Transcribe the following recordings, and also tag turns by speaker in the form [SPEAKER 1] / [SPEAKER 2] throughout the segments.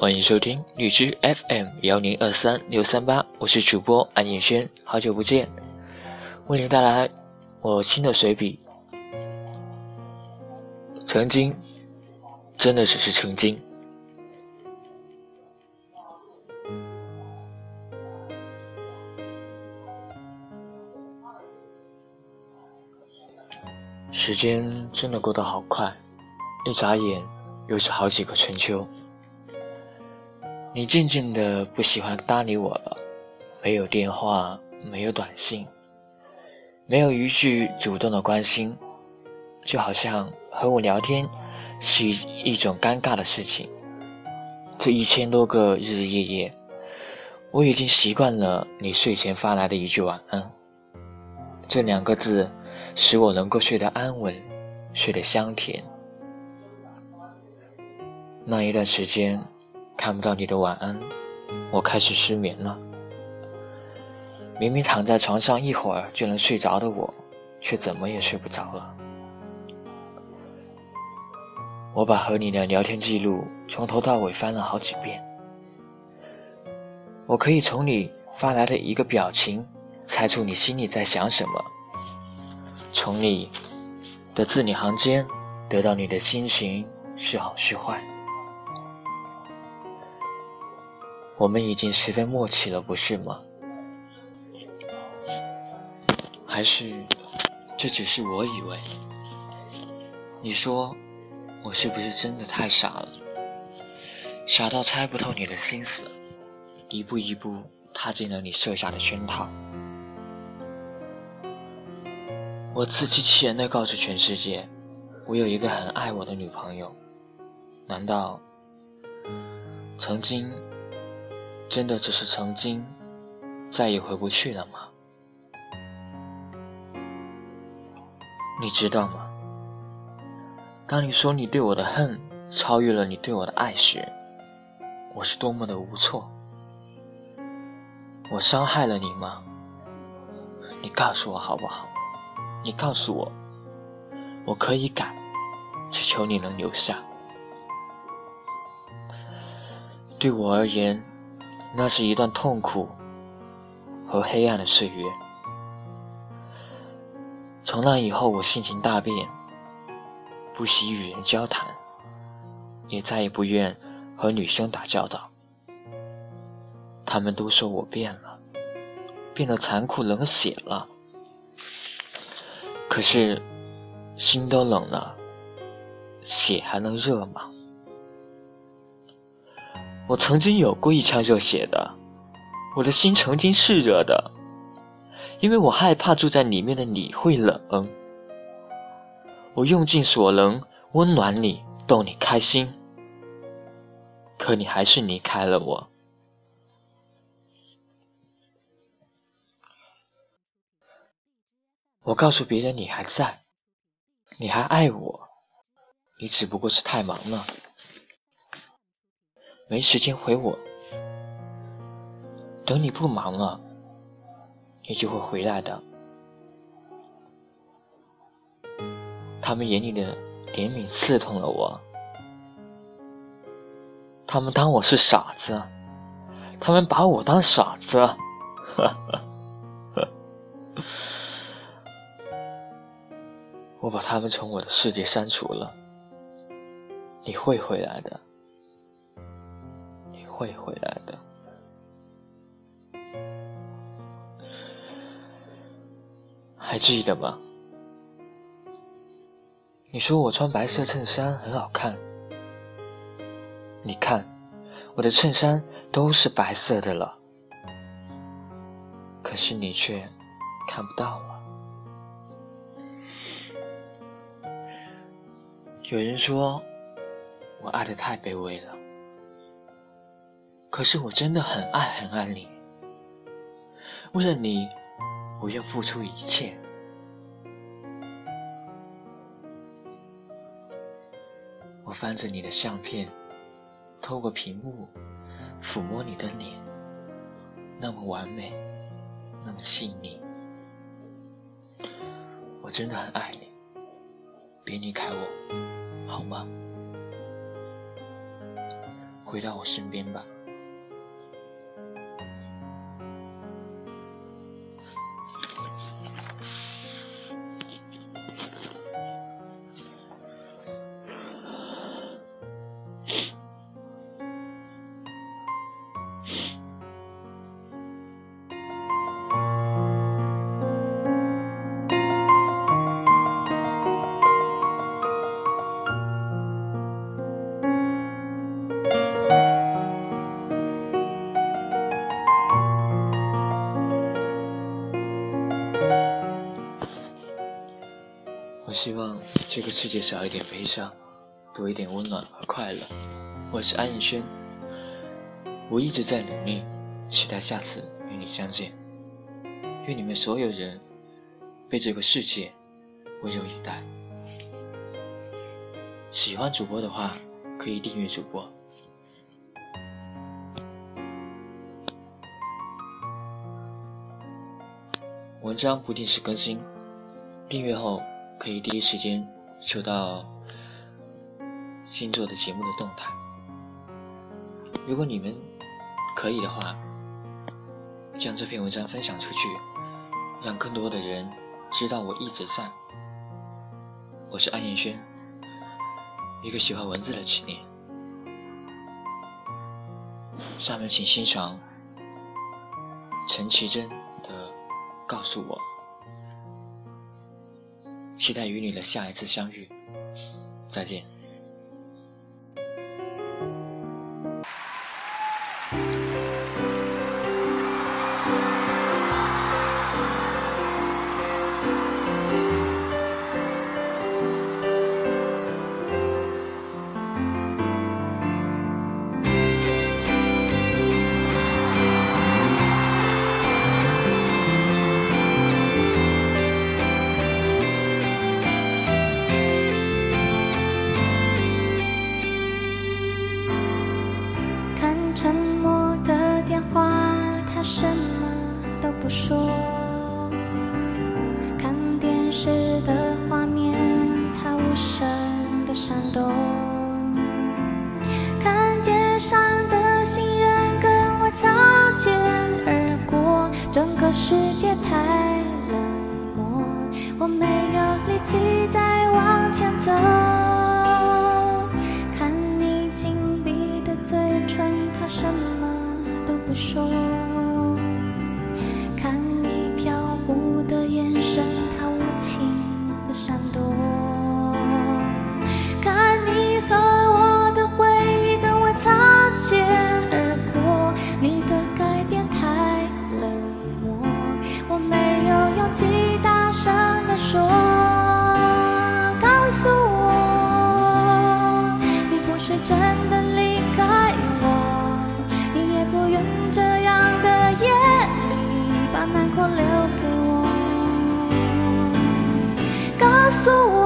[SPEAKER 1] 欢迎收听荔枝 FM 幺零二三六三八，我是主播安彦轩，好久不见，为您带来我新的随笔。曾经，真的只是曾经。时间真的过得好快，一眨眼又是好几个春秋。你渐渐的不喜欢搭理我了，没有电话，没有短信，没有一句主动的关心，就好像和我聊天是一一种尴尬的事情。这一千多个日日夜夜，我已经习惯了你睡前发来的一句晚安。这两个字使我能够睡得安稳，睡得香甜。那一段时间。看不到你的晚安，我开始失眠了。明明躺在床上一会儿就能睡着的我，却怎么也睡不着了。我把和你的聊天记录从头到尾翻了好几遍，我可以从你发来的一个表情猜出你心里在想什么，从你的字里行间得到你的心情是好是坏。我们已经十分默契了，不是吗？还是这只是我以为？你说我是不是真的太傻了？傻到猜不透你的心思，一步一步踏进了你设下的圈套。我自欺欺人的告诉全世界，我有一个很爱我的女朋友。难道曾经？真的只是曾经，再也回不去了吗？你知道吗？当你说你对我的恨超越了你对我的爱时，我是多么的无措。我伤害了你吗？你告诉我好不好？你告诉我，我可以改，只求你能留下。对我而言。那是一段痛苦和黑暗的岁月。从那以后，我性情大变，不喜与人交谈，也再也不愿和女生打交道。他们都说我变了，变得残酷冷血了。可是，心都冷了，血还能热吗？我曾经有过一腔热血的，我的心曾经是热的，因为我害怕住在里面的你会冷。我用尽所能温暖你，逗你开心，可你还是离开了我。我告诉别人你还在，你还爱我，你只不过是太忙了。没时间回我，等你不忙了，你就会回来的。他们眼里的怜悯刺痛了我，他们当我是傻子，他们把我当傻子，我把他们从我的世界删除了。你会回来的。会回来的，还记得吗？你说我穿白色衬衫很好看，你看我的衬衫都是白色的了，可是你却看不到了。有人说我爱的太卑微了。可是我真的很爱很爱你，为了你，我愿付出一切。我翻着你的相片，透过屏幕抚摸你的脸，那么完美，那么细腻。我真的很爱你，别离开我，好吗？回到我身边吧。希望这个世界少一点悲伤，多一点温暖和快乐。我是安逸轩，我一直在努力，期待下次与你相见。愿你们所有人被这个世界温柔以待。喜欢主播的话，可以订阅主播。文章不定时更新，订阅后。可以第一时间收到新做的节目的动态。如果你们可以的话，将这篇文章分享出去，让更多的人知道我一直在。我是安彦轩，一个喜欢文字的青年。下面请欣赏陈绮贞的《告诉我》。期待与你的下一次相遇，再见。
[SPEAKER 2] 沉默的电话他什么都不说看电视的画面它无声的闪动看街上的行人跟我擦肩而过整个世界太冷漠我没有力气再诉我，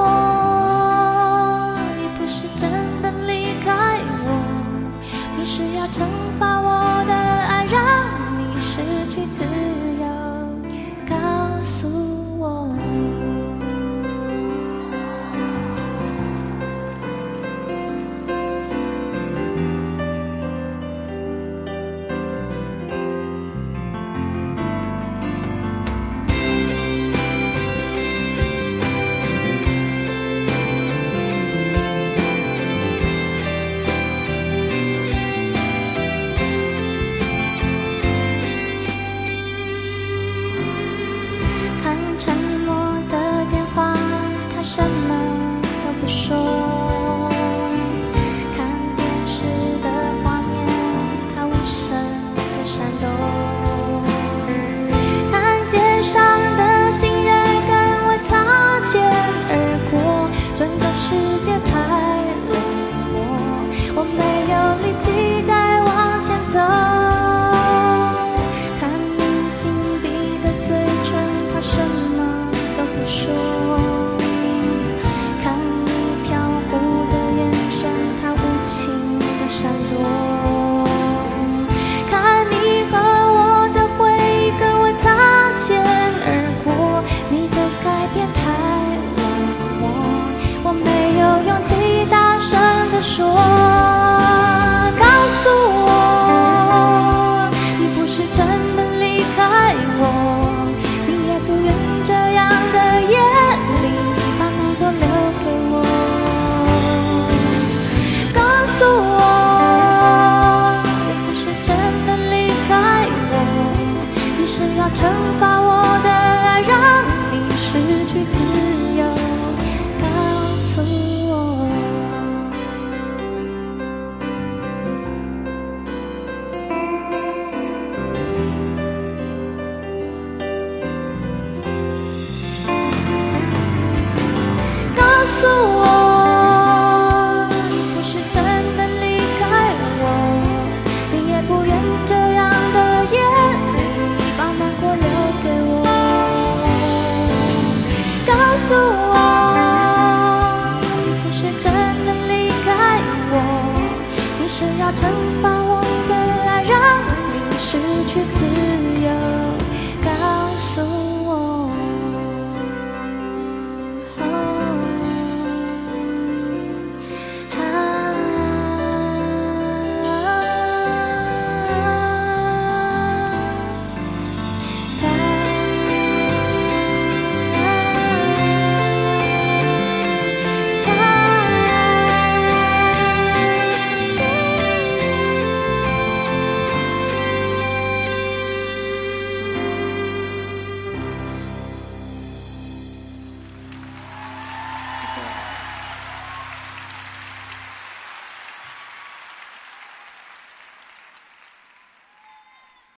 [SPEAKER 2] 惩罚我